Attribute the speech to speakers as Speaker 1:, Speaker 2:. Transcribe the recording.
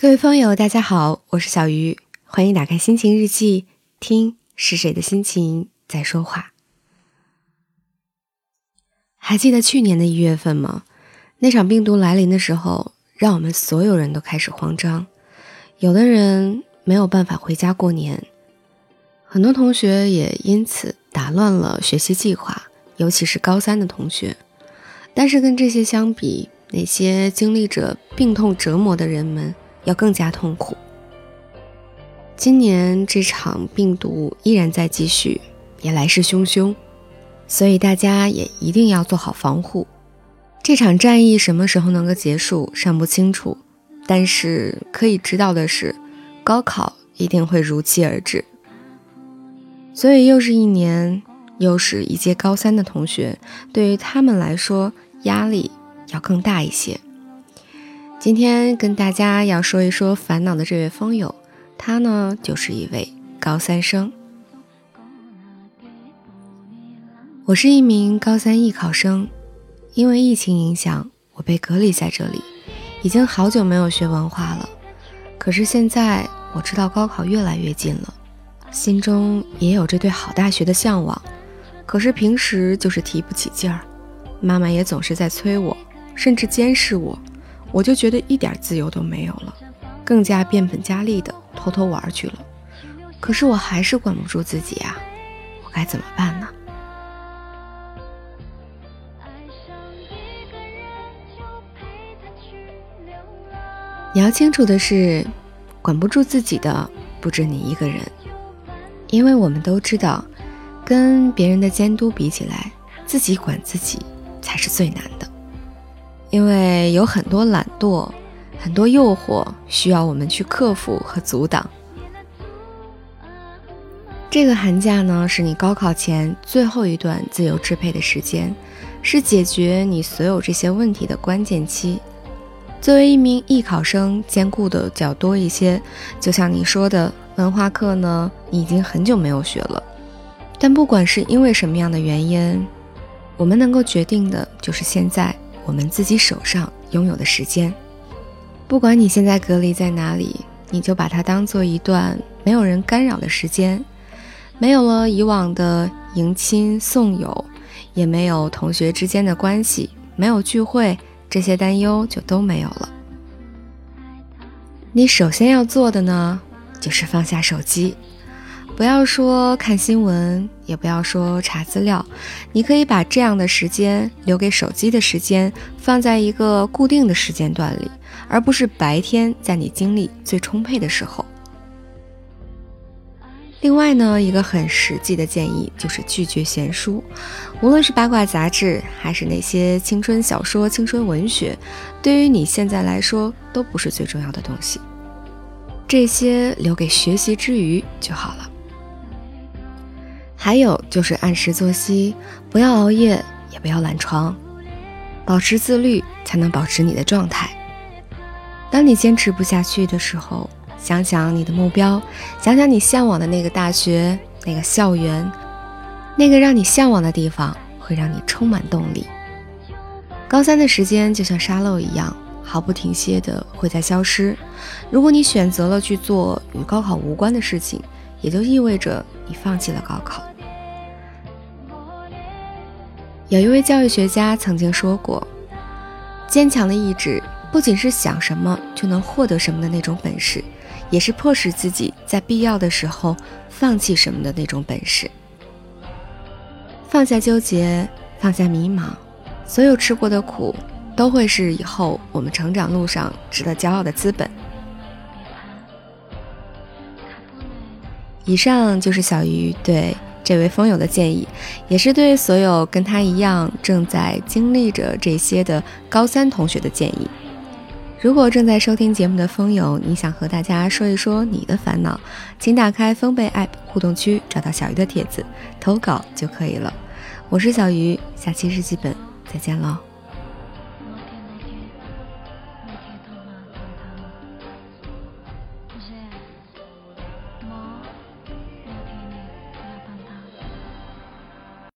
Speaker 1: 各位风友，大家好，我是小鱼，欢迎打开心情日记，听是谁的心情在说话。还记得去年的一月份吗？那场病毒来临的时候，让我们所有人都开始慌张，有的人没有办法回家过年，很多同学也因此打乱了学习计划，尤其是高三的同学。但是跟这些相比，那些经历着病痛折磨的人们。要更加痛苦。今年这场病毒依然在继续，也来势汹汹，所以大家也一定要做好防护。这场战役什么时候能够结束尚不清楚，但是可以知道的是，高考一定会如期而至。所以又是一年，又是一届高三的同学，对于他们来说，压力要更大一些。今天跟大家要说一说烦恼的这位风友，他呢就是一位高三生。我是一名高三艺考生，因为疫情影响，我被隔离在这里，已经好久没有学文化了。可是现在我知道高考越来越近了，心中也有着对好大学的向往，可是平时就是提不起劲儿，妈妈也总是在催我，甚至监视我。我就觉得一点自由都没有了，更加变本加厉的偷偷玩去了。可是我还是管不住自己啊，我该怎么办呢？你要清楚的是，管不住自己的不止你一个人，因为我们都知道，跟别人的监督比起来，自己管自己才是最难的。因为有很多懒惰，很多诱惑需要我们去克服和阻挡。这个寒假呢，是你高考前最后一段自由支配的时间，是解决你所有这些问题的关键期。作为一名艺考生，兼顾的较多一些。就像你说的，文化课呢，你已经很久没有学了。但不管是因为什么样的原因，我们能够决定的就是现在。我们自己手上拥有的时间，不管你现在隔离在哪里，你就把它当做一段没有人干扰的时间，没有了以往的迎亲送友，也没有同学之间的关系，没有聚会，这些担忧就都没有了。你首先要做的呢，就是放下手机。不要说看新闻，也不要说查资料，你可以把这样的时间留给手机的时间放在一个固定的时间段里，而不是白天在你精力最充沛的时候。另外呢，一个很实际的建议就是拒绝闲书，无论是八卦杂志还是那些青春小说、青春文学，对于你现在来说都不是最重要的东西，这些留给学习之余就好了。还有就是按时作息，不要熬夜，也不要懒床，保持自律才能保持你的状态。当你坚持不下去的时候，想想你的目标，想想你向往的那个大学、那个校园、那个让你向往的地方，会让你充满动力。高三的时间就像沙漏一样，毫不停歇的会在消失。如果你选择了去做与高考无关的事情，也就意味着你放弃了高考。有一位教育学家曾经说过：“坚强的意志不仅是想什么就能获得什么的那种本事，也是迫使自己在必要的时候放弃什么的那种本事。放下纠结，放下迷茫，所有吃过的苦，都会是以后我们成长路上值得骄傲的资本。”以上就是小鱼对。这位风友的建议，也是对所有跟他一样正在经历着这些的高三同学的建议。如果正在收听节目的风友，你想和大家说一说你的烦恼，请打开风贝 App 互动区，找到小鱼的帖子投稿就可以了。我是小鱼，下期日记本再见喽。